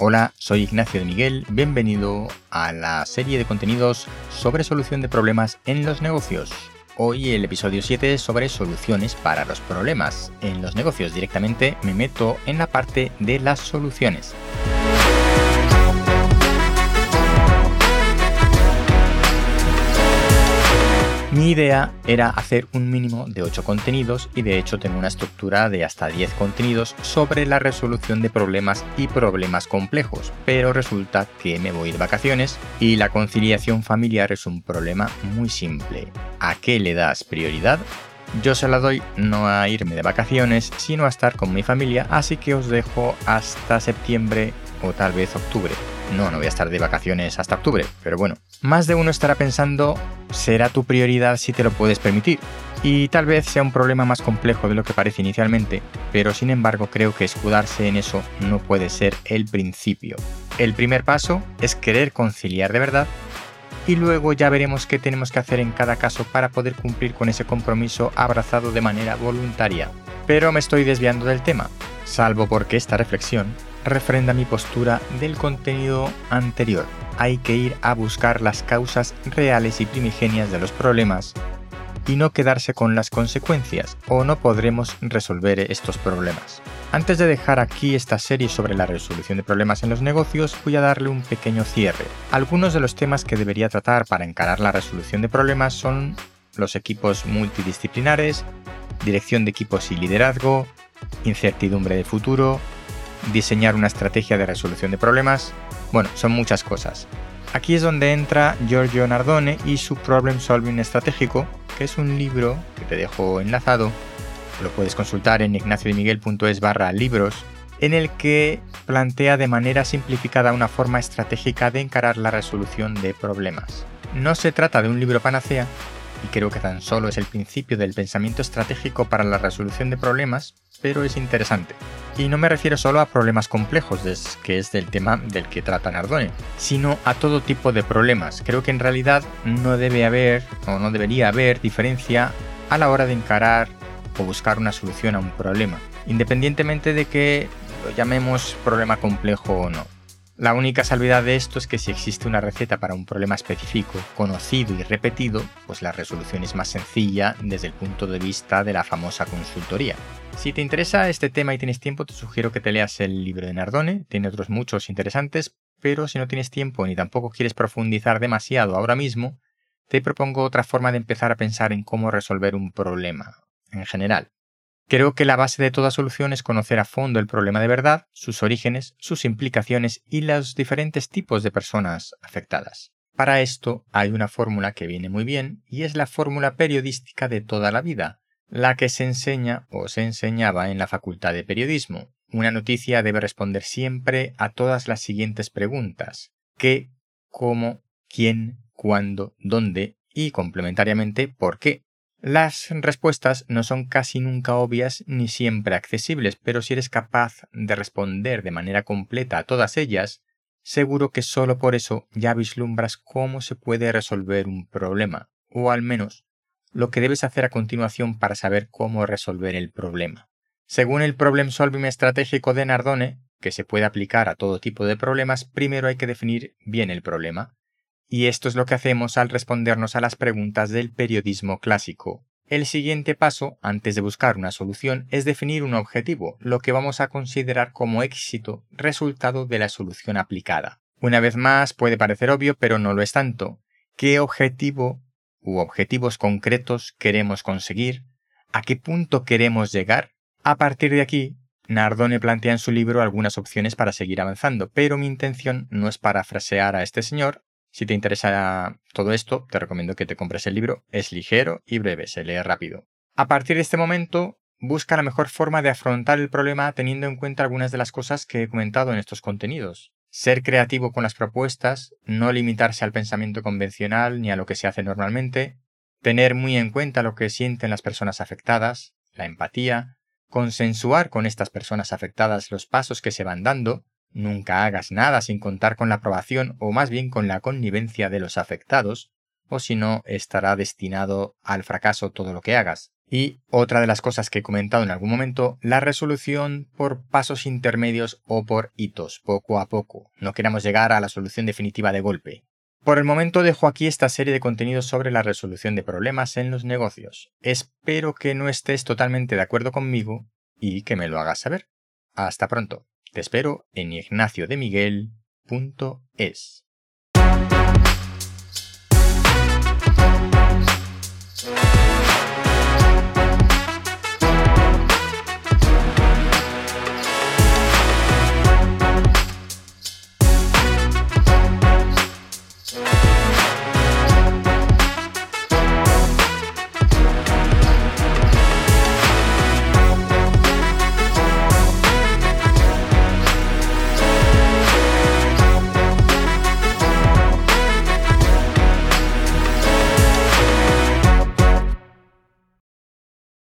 Hola, soy Ignacio de Miguel, bienvenido a la serie de contenidos sobre solución de problemas en los negocios. Hoy el episodio 7 es sobre soluciones para los problemas. En los negocios directamente me meto en la parte de las soluciones. Mi idea era hacer un mínimo de 8 contenidos y de hecho tengo una estructura de hasta 10 contenidos sobre la resolución de problemas y problemas complejos, pero resulta que me voy de vacaciones y la conciliación familiar es un problema muy simple. ¿A qué le das prioridad? Yo se la doy no a irme de vacaciones, sino a estar con mi familia, así que os dejo hasta septiembre o tal vez octubre. No, no voy a estar de vacaciones hasta octubre, pero bueno. Más de uno estará pensando, será tu prioridad si te lo puedes permitir. Y tal vez sea un problema más complejo de lo que parece inicialmente, pero sin embargo creo que escudarse en eso no puede ser el principio. El primer paso es querer conciliar de verdad y luego ya veremos qué tenemos que hacer en cada caso para poder cumplir con ese compromiso abrazado de manera voluntaria. Pero me estoy desviando del tema, salvo porque esta reflexión refrenda mi postura del contenido anterior. Hay que ir a buscar las causas reales y primigenias de los problemas y no quedarse con las consecuencias o no podremos resolver estos problemas. Antes de dejar aquí esta serie sobre la resolución de problemas en los negocios, voy a darle un pequeño cierre. Algunos de los temas que debería tratar para encarar la resolución de problemas son los equipos multidisciplinares, dirección de equipos y liderazgo, incertidumbre de futuro, diseñar una estrategia de resolución de problemas. Bueno, son muchas cosas. Aquí es donde entra Giorgio Nardone y su Problem Solving Estratégico, que es un libro que te dejo enlazado, lo puedes consultar en ignaciodemiguel.es barra libros, en el que plantea de manera simplificada una forma estratégica de encarar la resolución de problemas. No se trata de un libro panacea, y creo que tan solo es el principio del pensamiento estratégico para la resolución de problemas, pero es interesante. Y no me refiero solo a problemas complejos, que es del tema del que trata Nardone, sino a todo tipo de problemas. Creo que en realidad no debe haber o no debería haber diferencia a la hora de encarar o buscar una solución a un problema, independientemente de que lo llamemos problema complejo o no. La única salvedad de esto es que si existe una receta para un problema específico, conocido y repetido, pues la resolución es más sencilla desde el punto de vista de la famosa consultoría. Si te interesa este tema y tienes tiempo, te sugiero que te leas el libro de Nardone, tiene otros muchos interesantes, pero si no tienes tiempo ni tampoco quieres profundizar demasiado ahora mismo, te propongo otra forma de empezar a pensar en cómo resolver un problema, en general. Creo que la base de toda solución es conocer a fondo el problema de verdad, sus orígenes, sus implicaciones y los diferentes tipos de personas afectadas. Para esto hay una fórmula que viene muy bien y es la fórmula periodística de toda la vida, la que se enseña o se enseñaba en la Facultad de Periodismo. Una noticia debe responder siempre a todas las siguientes preguntas. ¿Qué? ¿Cómo? ¿Quién? ¿Cuándo? ¿Dónde? Y complementariamente, ¿por qué? Las respuestas no son casi nunca obvias ni siempre accesibles, pero si eres capaz de responder de manera completa a todas ellas, seguro que solo por eso ya vislumbras cómo se puede resolver un problema, o al menos lo que debes hacer a continuación para saber cómo resolver el problema. Según el Problem Solving estratégico de Nardone, que se puede aplicar a todo tipo de problemas, primero hay que definir bien el problema, y esto es lo que hacemos al respondernos a las preguntas del periodismo clásico. El siguiente paso, antes de buscar una solución, es definir un objetivo, lo que vamos a considerar como éxito, resultado de la solución aplicada. Una vez más, puede parecer obvio, pero no lo es tanto. ¿Qué objetivo u objetivos concretos queremos conseguir? ¿A qué punto queremos llegar? A partir de aquí, Nardone plantea en su libro algunas opciones para seguir avanzando, pero mi intención no es parafrasear a este señor, si te interesa todo esto, te recomiendo que te compres el libro. Es ligero y breve, se lee rápido. A partir de este momento, busca la mejor forma de afrontar el problema teniendo en cuenta algunas de las cosas que he comentado en estos contenidos. Ser creativo con las propuestas, no limitarse al pensamiento convencional ni a lo que se hace normalmente, tener muy en cuenta lo que sienten las personas afectadas, la empatía, consensuar con estas personas afectadas los pasos que se van dando, Nunca hagas nada sin contar con la aprobación o más bien con la connivencia de los afectados, o si no estará destinado al fracaso todo lo que hagas. Y otra de las cosas que he comentado en algún momento, la resolución por pasos intermedios o por hitos, poco a poco. No queramos llegar a la solución definitiva de golpe. Por el momento dejo aquí esta serie de contenidos sobre la resolución de problemas en los negocios. Espero que no estés totalmente de acuerdo conmigo y que me lo hagas saber. Hasta pronto. Te espero en ignaciodemiguel.es.